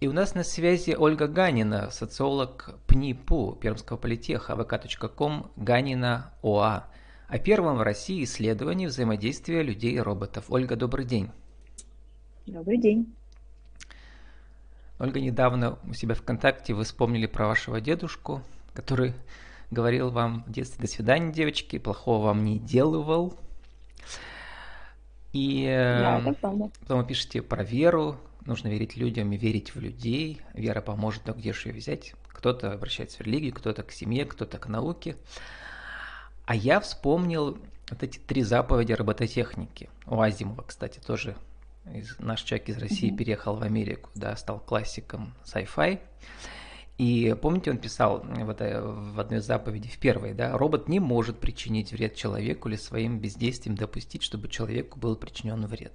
И у нас на связи Ольга Ганина, социолог ПНИПУ Пермского политеха, vk.com Ганина ОА, о первом в России исследовании взаимодействия людей и роботов. Ольга, добрый день. Добрый день. Ольга, недавно у себя ВКонтакте вы вспомнили про вашего дедушку, который говорил вам в детстве «до свидания, девочки», плохого вам не делывал. И да, правда. потом вы пишете про веру, нужно верить людям и верить в людей. Вера поможет, но где же ее взять? Кто-то обращается в религию, кто-то к семье, кто-то к науке. А я вспомнил вот эти три заповеди робототехники. У Азимова, кстати, тоже из, наш человек из России mm-hmm. переехал в Америку, да, стал классиком sci-fi. И помните, он писал в, это, в одной заповеди, в первой, да, робот не может причинить вред человеку или своим бездействием допустить, чтобы человеку был причинен вред.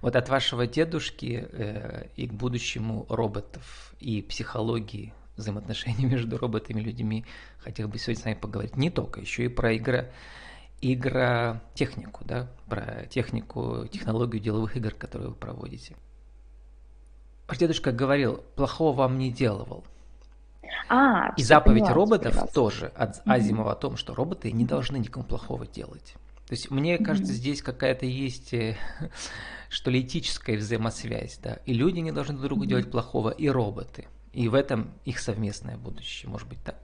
Вот от вашего дедушки э, и к будущему роботов и психологии взаимоотношений между роботами и людьми хотел бы сегодня с вами поговорить. Не только, еще и про игра, игротехнику, да, про технику, технологию деловых игр, которые вы проводите. Ваш дедушка говорил, плохого вам не делал. А, и заповедь поняла, роботов тоже от Азимова о том, что роботы не должны никому плохого делать. То есть мне кажется, mm-hmm. здесь какая-то есть, э, что ли, этическая взаимосвязь, да. И люди не должны друг другу mm-hmm. делать плохого, и роботы. И в этом их совместное будущее, может быть так.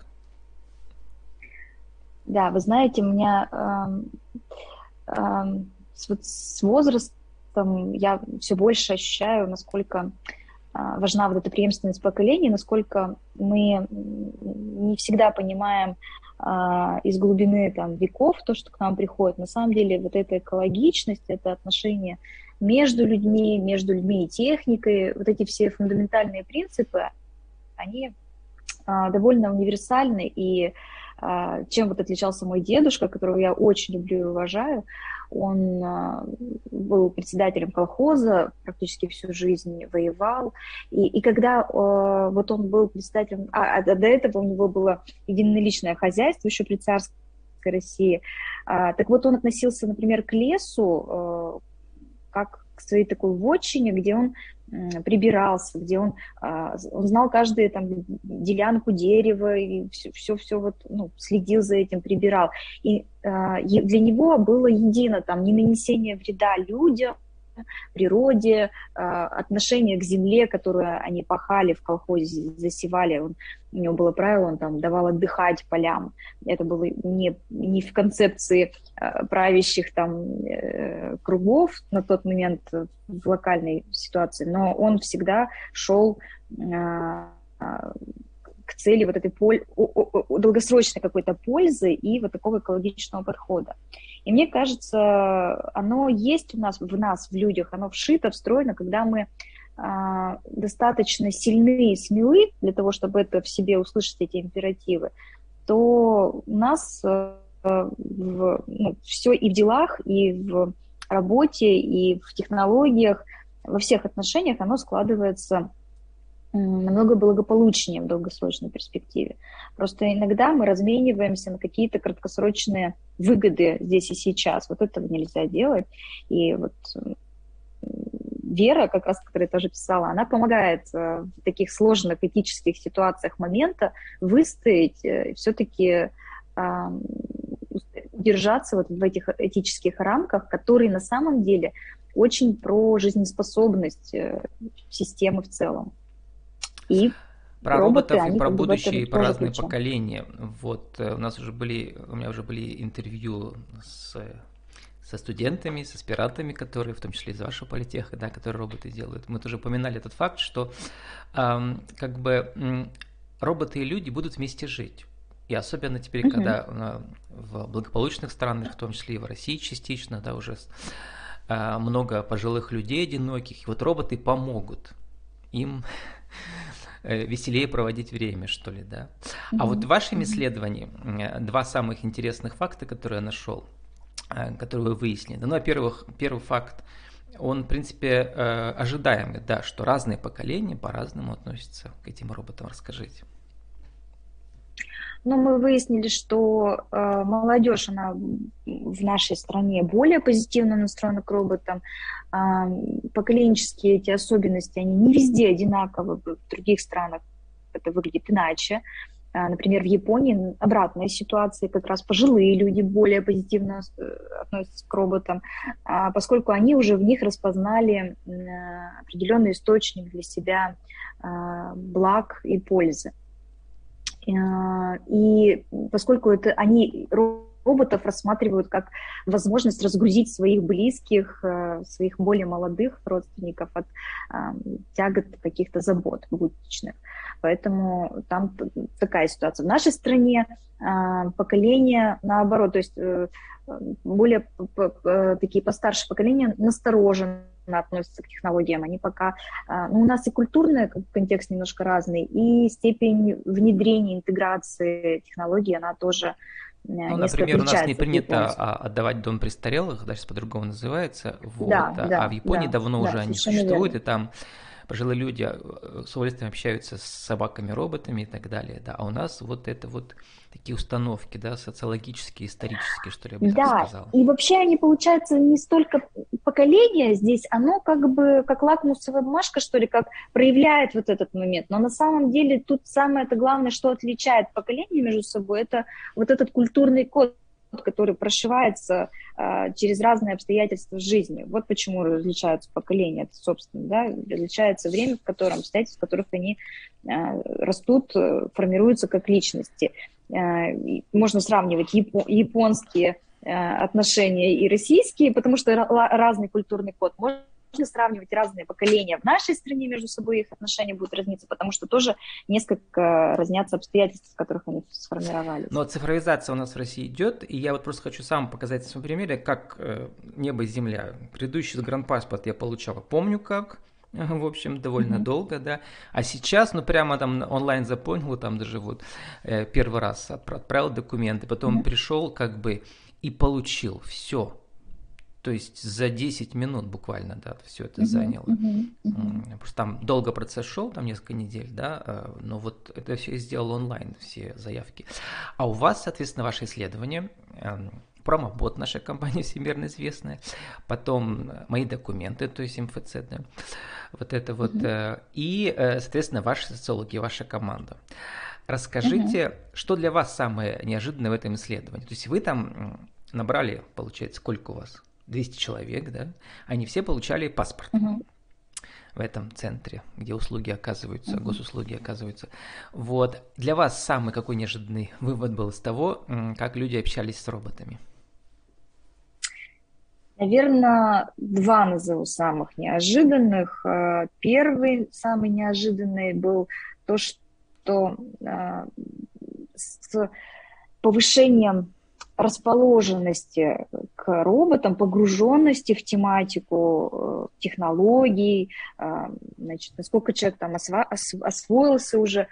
Да, вы знаете, у меня э, э, с, вот с возрастом я все больше ощущаю, насколько э, важна вот эта преемственность поколений, насколько мы не всегда понимаем, а, из глубины там, веков, то, что к нам приходит. На самом деле вот эта экологичность, это отношение между людьми, между людьми и техникой, вот эти все фундаментальные принципы, они а, довольно универсальны, и а, чем вот отличался мой дедушка, которого я очень люблю и уважаю, он а, был председателем колхоза, практически всю жизнь воевал. И, и когда а, вот он был председателем... А, а до этого у него было единоличное хозяйство еще при царской России. А, так вот он относился, например, к лесу как к своей такой вотчине, где он прибирался, где он, а, он знал каждую там делянку дерева и все, все, все вот, ну, следил за этим, прибирал. И а, для него было едино там не нанесение вреда людям, природе, а, отношение к земле, которую они пахали в колхозе, засевали. Он, у него было правило, он там давал отдыхать полям. Это было не, не в концепции а, правящих там э, кругов на тот момент в локальной ситуации, но он всегда шел а, к цели вот этой поль... долгосрочной какой-то пользы и вот такого экологичного подхода. И мне кажется, оно есть у нас, в нас, в людях, оно вшито, встроено, когда мы а, достаточно сильны и смелы для того, чтобы это в себе услышать, эти императивы, то у нас а, в, ну, все и в делах, и в работе, и в технологиях, во всех отношениях оно складывается намного благополучнее в долгосрочной перспективе. Просто иногда мы размениваемся на какие-то краткосрочные выгоды здесь и сейчас. Вот этого нельзя делать. И вот Вера, как раз, которая тоже писала, она помогает э, в таких сложных этических ситуациях момента выстоять, э, все-таки держаться вот в этих этических рамках, которые на самом деле очень про жизнеспособность э, системы в целом. И про роботы, роботов и про будущее, и про разные ключом. поколения. Вот э, у нас уже были, у меня уже были интервью с со студентами, с аспирантами, которые, в том числе из вашего политеха, да, которые роботы делают. Мы тоже упоминали этот факт, что эм, как бы эм, роботы и люди будут вместе жить. И особенно теперь, mm-hmm. когда э, в благополучных странах, в том числе и в России частично, да, уже э, много пожилых людей одиноких, и вот роботы помогут им веселее проводить время, что ли, да. А вот в вашем исследовании э, два самых интересных факта, которые я нашел, э, которые вы выяснили. Ну, во-первых, первый факт, он, в принципе, ожидаемый, да, что разные поколения по-разному относятся к этим роботам. Расскажите. Но мы выяснили, что э, молодежь, она в нашей стране более позитивно настроена к роботам. Э, поколенческие эти особенности, они не везде одинаковы, в других странах это выглядит иначе. Э, например, в Японии обратная ситуация, как раз пожилые люди более позитивно э, относятся к роботам, а поскольку они уже в них распознали определенный источник для себя э, благ и пользы. Э, и поскольку это они роботов рассматривают как возможность разгрузить своих близких, э, своих более молодых родственников от э, тягот каких-то забот будничных. Поэтому там такая ситуация. В нашей стране поколение наоборот, то есть более такие постарше поколения настороженно относятся к технологиям. Они пока... А, ну, у нас и культурный контекст немножко разный, и степень внедрения, интеграции технологий, она тоже э, ну, например, у нас не принято отдавать дом престарелых, даже по-другому называется, вот, да, а, да, а в Японии да, давно да, уже они существуют, верно. и там пожилые люди э, с удовольствием общаются с собаками-роботами и так далее, да, а у нас вот это вот такие установки, да, социологические, исторические, что ли, я бы да, так сказала. и вообще они, получается, не столько поколение здесь, оно как бы как лакмусовая бумажка, что ли, как проявляет вот этот момент, но на самом деле тут самое это главное, что отличает поколение между собой, это вот этот культурный код, который прошивается э, через разные обстоятельства жизни. Вот почему различаются поколения, это, собственно, да, различается время, в котором, обстоятельства, в которых они э, растут, э, формируются как личности. Э, можно сравнивать япо- японские э, отношения и российские, потому что разный культурный код. Можно можно сравнивать разные поколения. В нашей стране между собой их отношения будут разниться, потому что тоже несколько разнятся обстоятельства, в которых они сформировались. Но цифровизация у нас в России идет, и я вот просто хочу сам показать на своем примере, как э, небо и земля. Предыдущий загранпаспорт я получал, помню как, в общем, довольно mm-hmm. долго, да. А сейчас, ну, прямо там онлайн заполнил, там даже вот э, первый раз отправил документы, потом mm-hmm. пришел как бы и получил все то есть за 10 минут буквально, да, все это uh-huh, заняло. Uh-huh, uh-huh. Просто там долго процесс шел, там несколько недель, да, э, но вот это все я сделал онлайн, все заявки. А у вас, соответственно, ваше исследование, эм, промобот нашей компании всемирно известная, потом мои документы, то есть МФЦ, да, вот это вот, uh-huh. и, э, соответственно, ваши социологи, ваша команда. Расскажите, uh-huh. что для вас самое неожиданное в этом исследовании? То есть вы там набрали, получается, сколько у вас? 200 человек, да, они все получали паспорт. Угу. В этом центре, где услуги оказываются, угу. госуслуги оказываются. Вот. Для вас самый какой неожиданный вывод был из того, как люди общались с роботами? Наверное, два назову самых неожиданных. Э, первый, самый неожиданный был то, что э, с повышением расположенности к роботам, погруженности в тематику э, технологий, э, значит, насколько человек там освоился уже.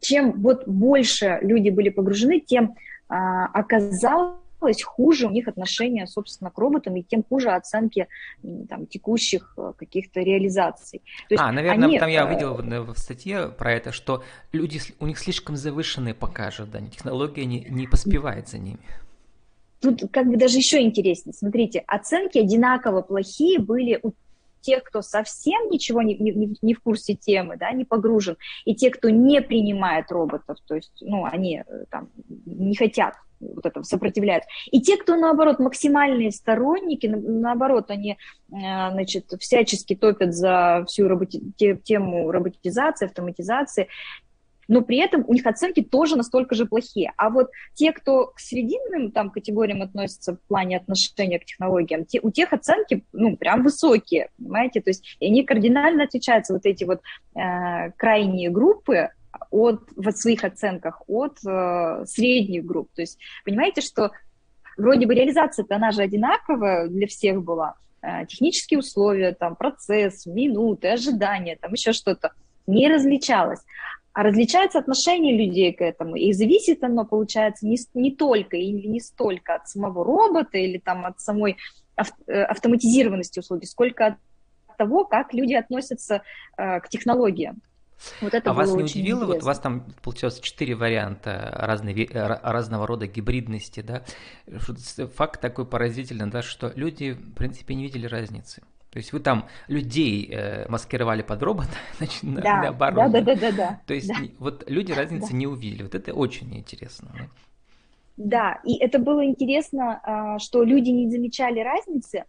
Чем вот больше люди были погружены, тем а, оказалось, хуже у них отношение, собственно, к роботам, и тем хуже оценки там, текущих э, каких-то реализаций. То есть а, наверное, они... там я видел в статье про это, что люди, у них слишком завышенные пока ожидания, технология не, не поспевает за ними. Тут как бы даже еще интереснее. Смотрите, оценки одинаково плохие были у тех, кто совсем ничего не, не, не в курсе темы, да, не погружен, и те, кто не принимает роботов, то есть, ну, они э, там не хотят вот этого сопротивляют. И те, кто, наоборот, максимальные сторонники, наоборот, они, э, значит, всячески топят за всю роботи- тему роботизации, автоматизации, но при этом у них оценки тоже настолько же плохие. А вот те, кто к срединным там, категориям относятся в плане отношения к технологиям, те, у тех оценки ну, прям высокие, понимаете? То есть они кардинально отличаются, вот эти вот э, крайние группы, от, в своих оценках от э, средних групп. То есть понимаете, что вроде бы реализация-то она же одинаковая для всех была, э, технические условия, там, процесс, минуты, ожидания, там еще что-то не различалось. А различается отношение людей к этому, и зависит оно, получается, не, не только или не столько от самого робота или там от самой э, автоматизированности услуги, сколько от того, как люди относятся э, к технологиям. Вот это а вас не удивило, интересно. вот у вас там получилось четыре варианта разной, разного рода гибридности, да? Факт такой поразительный, да, что люди, в принципе, не видели разницы. То есть вы там людей э, маскировали под робота, значит, да, наоборот. Да, да, да, да, да. То есть да. вот люди разницы да. не увидели. Вот это очень интересно. Да? да, и это было интересно, а, что люди не замечали разницы,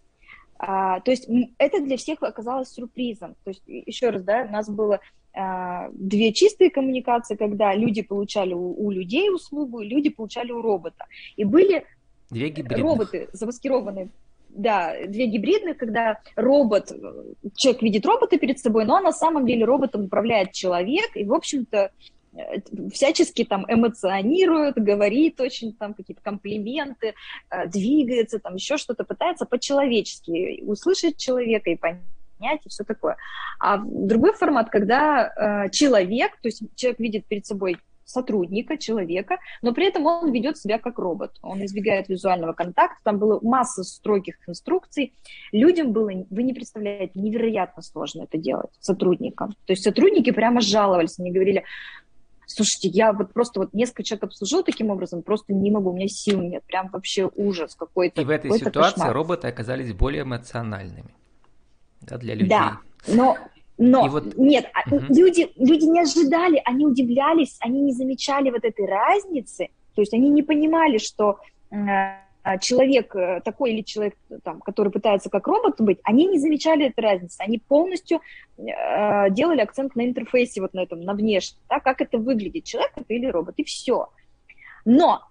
а, то есть это для всех оказалось сюрпризом. То есть еще раз, да, у нас было а, две чистые коммуникации, когда люди получали у, у людей услугу, люди получали у робота. И были две роботы замаскированные да, две гибридных, когда робот, человек видит робота перед собой, но на самом деле роботом управляет человек, и, в общем-то, Э, всячески там эмоционирует, говорит очень там какие-то комплименты, э, двигается, там еще что-то, пытается по-человечески услышать человека и понять, и все такое. А другой формат, когда э, человек, то есть человек видит перед собой сотрудника, человека, но при этом он ведет себя как робот. Он избегает визуального контакта, там было масса строгих инструкций. Людям было, вы не представляете, невероятно сложно это делать, сотрудникам. То есть сотрудники прямо жаловались, они говорили, Слушайте, я вот просто вот несколько человек обслужил таким образом, просто не могу, у меня сил нет, прям вообще ужас какой-то. И в этой ситуации кошмар. роботы оказались более эмоциональными да, для людей. Да, но но вот... нет, угу. люди, люди не ожидали, они удивлялись, они не замечали вот этой разницы, то есть они не понимали, что э, а, человек э, такой или человек, там, который пытается как робот быть, они не замечали этой разницы, они полностью э, делали акцент на интерфейсе, вот на этом, на внешнем, да, как это выглядит, человек это или робот, и все. Но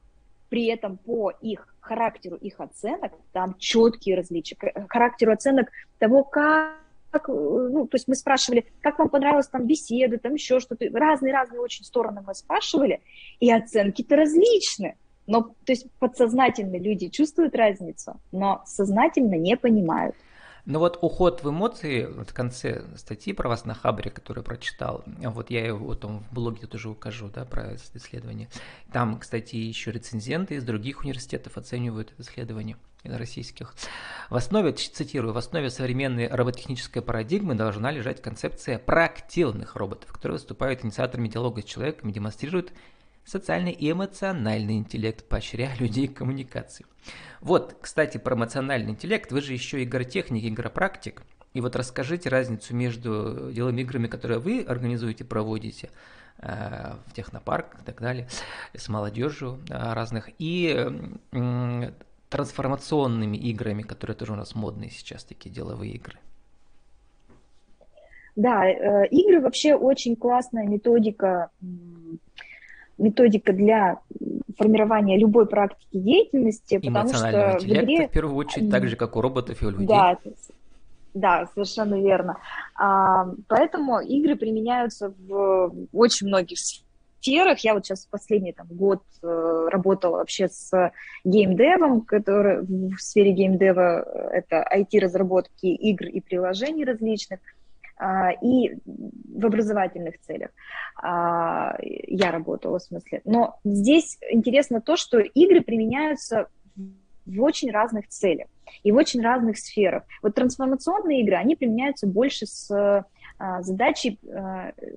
при этом по их характеру их оценок там четкие различия, характеру оценок того, как как, ну, то есть мы спрашивали, как вам понравилась там беседа, там еще что-то, разные-разные очень стороны мы спрашивали, и оценки-то различные. Но, то есть подсознательно люди чувствуют разницу, но сознательно не понимают. Ну вот уход в эмоции, в конце статьи про вас на Хабре, которую прочитал, вот я его вот в блоге тоже укажу, да, про исследование. Там, кстати, еще рецензенты из других университетов оценивают это исследование российских. В основе, цитирую, в основе современной роботехнической парадигмы должна лежать концепция проактивных роботов, которые выступают инициаторами диалога с человеком и демонстрируют социальный и эмоциональный интеллект, поощряя людей к коммуникации. Вот, кстати, про эмоциональный интеллект, вы же еще игротехник, игропрактик, и вот расскажите разницу между деловыми играми, которые вы организуете, проводите, э, в технопарк и так далее, с молодежью э, разных, и трансформационными играми, которые тоже у нас модные сейчас, такие деловые игры. Да, э, игры вообще очень классная методика методика для формирования любой практики деятельности, потому что в игре... в первую очередь, так же, как у роботов и у людей. Да, да, совершенно верно. А, поэтому игры применяются в очень многих сферах. Я вот сейчас последний там, год э, работала вообще с геймдевом, который в сфере геймдева э, это IT-разработки игр и приложений различных – а, и в образовательных целях а, я работала, в смысле. Но здесь интересно то, что игры применяются в очень разных целях и в очень разных сферах. Вот трансформационные игры, они применяются больше с а, задачей,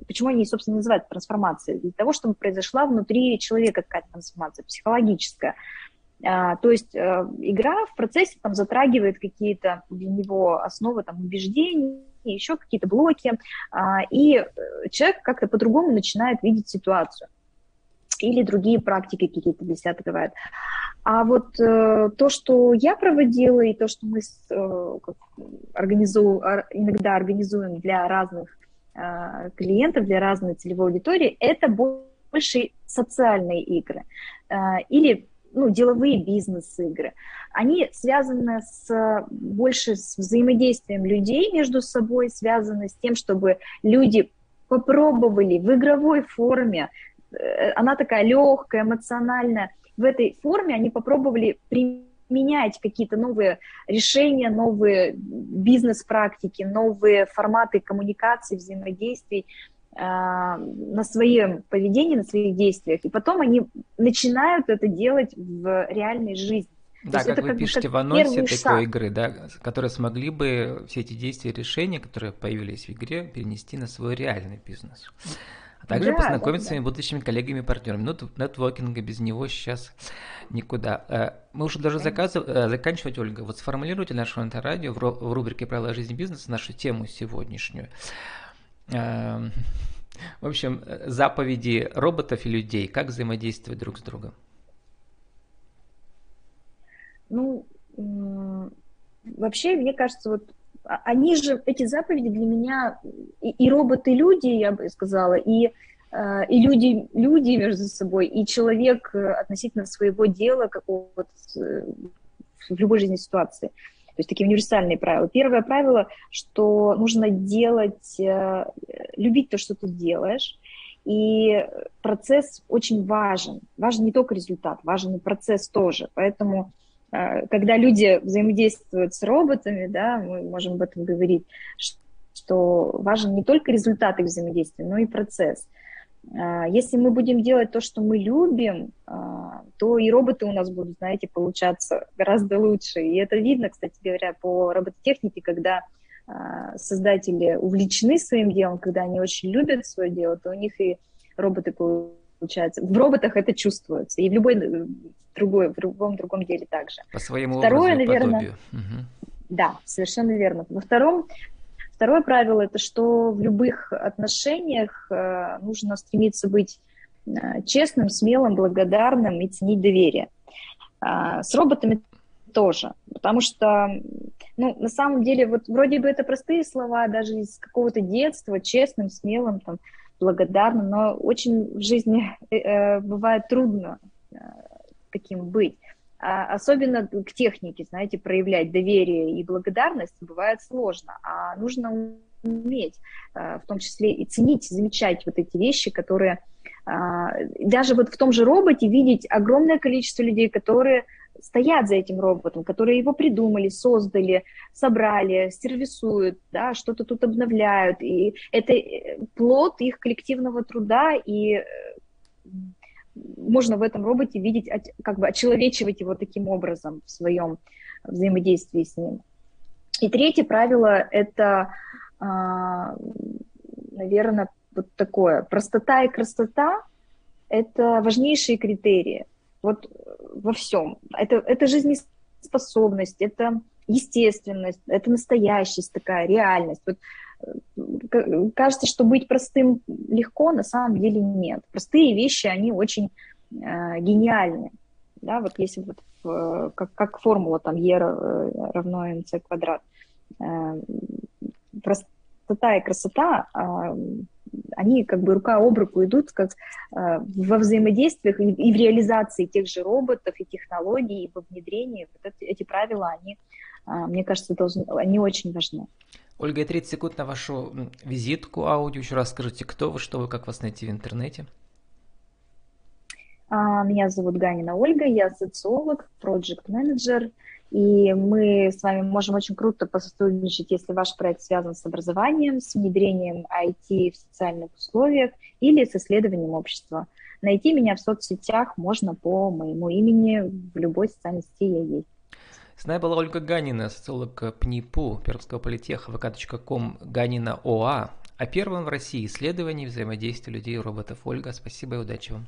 почему они, собственно, называют трансформацией, для того, чтобы произошла внутри человека какая-то трансформация психологическая. То есть игра в процессе там затрагивает какие-то для него основы там, убеждений, еще какие-то блоки, а, и э, человек как-то по-другому начинает видеть ситуацию. Или другие практики какие-то для себя открывает. А вот э, то, что я проводила, и то, что мы с, э, организу, иногда организуем для разных э, клиентов, для разной целевой аудитории, это больше социальные игры. Э, или ну, деловые бизнес-игры, они связаны с, больше с взаимодействием людей между собой, связаны с тем, чтобы люди попробовали в игровой форме, она такая легкая, эмоциональная, в этой форме они попробовали применять какие-то новые решения, новые бизнес-практики, новые форматы коммуникации, взаимодействий, а, на своем поведении, на своих действиях, и потом они начинают это делать в реальной жизни. Да, как вы как пишете как в анонсе такой шаг. игры, да, которые смогли бы все эти действия и решения, которые появились в игре, перенести на свой реальный бизнес. А также да, познакомиться да, с своими будущими коллегами и партнерами. Ну, нетворкинга без него сейчас никуда. Э, мы уже даже заказыв... Э, заканчивать, Ольга. Вот сформулируйте наше радио в рубрике «Правила жизни бизнеса» нашу тему сегодняшнюю. Эм, в общем, заповеди роботов и людей, как взаимодействовать друг с другом. Ну, вообще, мне кажется, вот они же, эти заповеди для меня, и, и роботы, люди, я бы сказала, и, э, и люди, люди между собой, и человек э, относительно своего дела какого-то э, в любой жизненной ситуации. То есть такие универсальные правила. Первое правило, что нужно делать, любить то, что ты делаешь, и процесс очень важен. Важен не только результат, важен и процесс тоже. Поэтому а, когда люди взаимодействуют с роботами, да, мы можем об этом говорить, что важен не только результат их взаимодействия, но и процесс. А, если мы будем делать то, что мы любим, а, то и роботы у нас будут, знаете, получаться гораздо лучше. И это видно, кстати говоря, по робототехнике, когда создатели увлечены своим делом, когда они очень любят свое дело, то у них и роботы получается. В роботах это чувствуется, и в любой э, другой, в любом другом деле также. По своему Второе, образу, наверное, угу. Да, совершенно верно. Во втором, второе правило это, что в любых отношениях э, нужно стремиться быть э, честным, смелым, благодарным и ценить доверие. Э, с роботами тоже, потому что, ну, на самом деле, вот вроде бы это простые слова, даже из какого-то детства, честным, смелым, там, благодарна, но очень в жизни э, э, бывает трудно э, таким быть. А особенно к технике, знаете, проявлять доверие и благодарность бывает сложно, а нужно уметь, в том числе и ценить, замечать вот эти вещи, которые даже вот в том же роботе видеть огромное количество людей, которые стоят за этим роботом, которые его придумали, создали, собрали, сервисуют, да, что-то тут обновляют. И это э, плод их коллективного труда, и э, можно в этом роботе видеть, как бы очеловечивать его таким образом в своем взаимодействии с ним. И третье правило – это, а, наверное, вот такое. Простота и красота – это важнейшие критерии – вот э, во всем. Это, это жизнеспособность, это естественность, это настоящесть такая, реальность. Вот, э, кажется, что быть простым легко, на самом деле нет. Простые вещи, они очень э, гениальны. Да, вот если вот в, как, как формула там e равно mc квадрат. Э, простота и красота э, они как бы рука об руку идут как э, во взаимодействиях и, в реализации тех же роботов и технологий, и во внедрении. Вот это, эти правила, они, э, мне кажется, должны, они очень важны. Ольга, 30 секунд на вашу визитку аудио. Еще раз скажите, кто вы, что вы, как вас найти в интернете? А, меня зовут Ганина Ольга, я социолог, проект-менеджер, и мы с вами можем очень круто посотрудничать, если ваш проект связан с образованием, с внедрением IT в социальных условиях или с исследованием общества. Найти меня в соцсетях можно по моему имени, в любой социальной сети я есть. С нами была Ольга Ганина, социолог ПНИПУ Пермского политеха, vk.com Ганина ОА, о первом в России исследовании взаимодействия людей и роботов. Ольга, спасибо и удачи вам.